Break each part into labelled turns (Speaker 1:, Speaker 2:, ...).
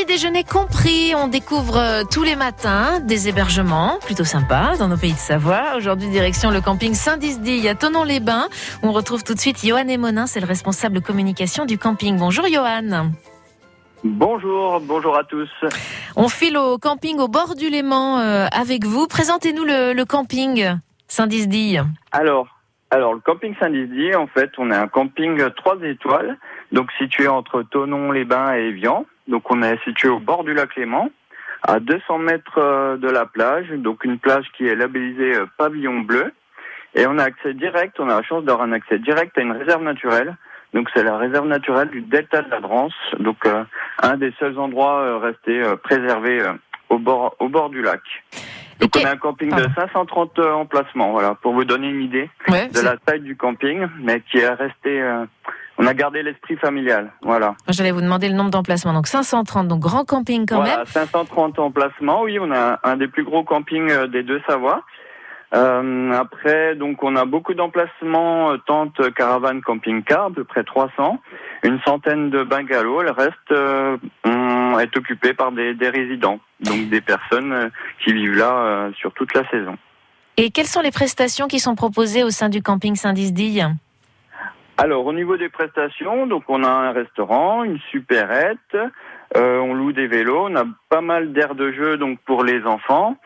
Speaker 1: petit déjeuner compris. On découvre euh, tous les matins des hébergements plutôt sympas dans nos pays de Savoie. Aujourd'hui, direction le camping Saint-Disdille à Tonon-les-Bains. On retrouve tout de suite Johan Emonin, c'est le responsable communication du camping. Bonjour Johan.
Speaker 2: Bonjour, bonjour à tous.
Speaker 1: On file au camping au bord du Léman euh, avec vous. Présentez-nous le, le camping Saint-Disdille.
Speaker 2: Alors, alors le camping Saint-Disdille, en fait, on est un camping 3 étoiles, donc situé entre Tonon-les-Bains et Evian. Donc on est situé au bord du lac Léman, à 200 mètres euh, de la plage, donc une plage qui est labellisée euh, pavillon bleu. Et on a accès direct, on a la chance d'avoir un accès direct à une réserve naturelle. Donc c'est la réserve naturelle du delta de la Drance, donc euh, un des seuls endroits restés préservés au bord au bord du lac. Donc on a un camping de 530 emplacements, voilà, pour vous donner une idée de la taille du camping, mais qui est resté on a gardé l'esprit familial, voilà.
Speaker 1: J'allais vous demander le nombre d'emplacements, donc 530, donc grand camping quand
Speaker 2: voilà, 530 emplacements, oui, on a un des plus gros campings euh, des deux Savoies. Euh, après, donc on a beaucoup d'emplacements, euh, tentes, caravanes, camping-car, à peu près 300, une centaine de bungalows. Le reste euh, est occupé par des, des, résidents, donc des personnes qui vivent là sur toute la saison.
Speaker 1: Et quelles sont les prestations qui sont proposées au sein du camping Saint-Disdille
Speaker 2: alors au niveau des prestations, donc on a un restaurant, une supérette, euh, on loue des vélos, on a pas mal d'aires de jeu donc pour les enfants,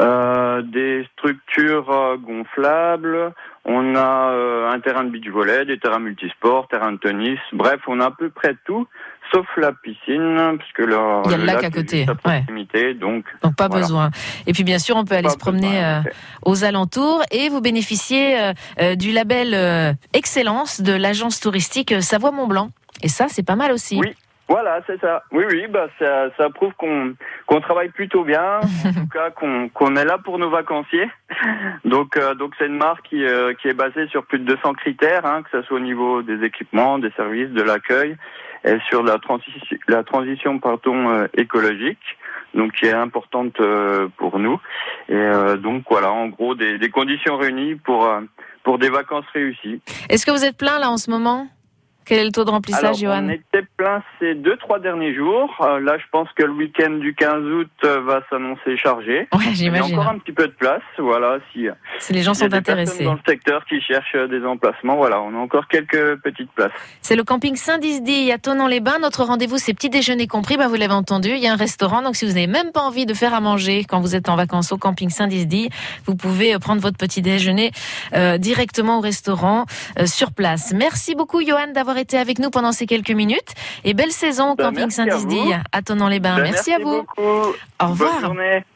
Speaker 2: euh, des structures euh, gonflables, on a un terrain de beach volley, des terrains multisports, terrain de tennis, bref, on a à peu près tout sauf la piscine, puisque le,
Speaker 1: il y a le, lac, à côté,
Speaker 2: proximité, donc
Speaker 1: donc pas besoin. Et puis bien sûr, on peut aller se promener euh, aux alentours et vous bénéficiez euh, euh, du label Excellence de l'agence touristique Savoie Mont Blanc. Et ça, c'est pas mal aussi.
Speaker 2: Oui. Voilà, c'est ça. Oui, oui, bah ça, ça prouve qu'on qu'on travaille plutôt bien, en tout cas qu'on qu'on est là pour nos vacanciers. Donc donc c'est une marque qui qui est basée sur plus de 200 critères, hein, que ce soit au niveau des équipements, des services, de l'accueil et sur la transition, la transition pardon, euh, écologique, donc qui est importante euh, pour nous. Et euh, donc voilà, en gros, des, des conditions réunies pour pour des vacances réussies.
Speaker 1: Est-ce que vous êtes plein là en ce moment? Quel est le taux de remplissage, Johan
Speaker 2: On était plein ces deux, trois derniers jours. Euh, là, je pense que le week-end du 15 août euh, va s'annoncer chargé.
Speaker 1: Ouais, j'imagine.
Speaker 2: Il y a encore un petit peu de place. Voilà, si,
Speaker 1: si les gens sont intéressés.
Speaker 2: dans le secteur qui cherchent euh, des emplacements, voilà, on a encore quelques petites places.
Speaker 1: C'est le camping Saint-Disdi à Tonon-les-Bains. Notre rendez-vous, c'est petit déjeuner compris. Bah, vous l'avez entendu, il y a un restaurant. Donc, si vous n'avez même pas envie de faire à manger quand vous êtes en vacances au camping Saint-Disdi, vous pouvez prendre votre petit déjeuner euh, directement au restaurant euh, sur place. Merci beaucoup, Johan, d'avoir été avec nous pendant ces quelques minutes. Et belle saison au
Speaker 2: ben,
Speaker 1: camping Saint-Disdille à, Tonon-les-Bains.
Speaker 2: Ben,
Speaker 1: merci, à vous.
Speaker 2: Beaucoup.
Speaker 1: Au revoir.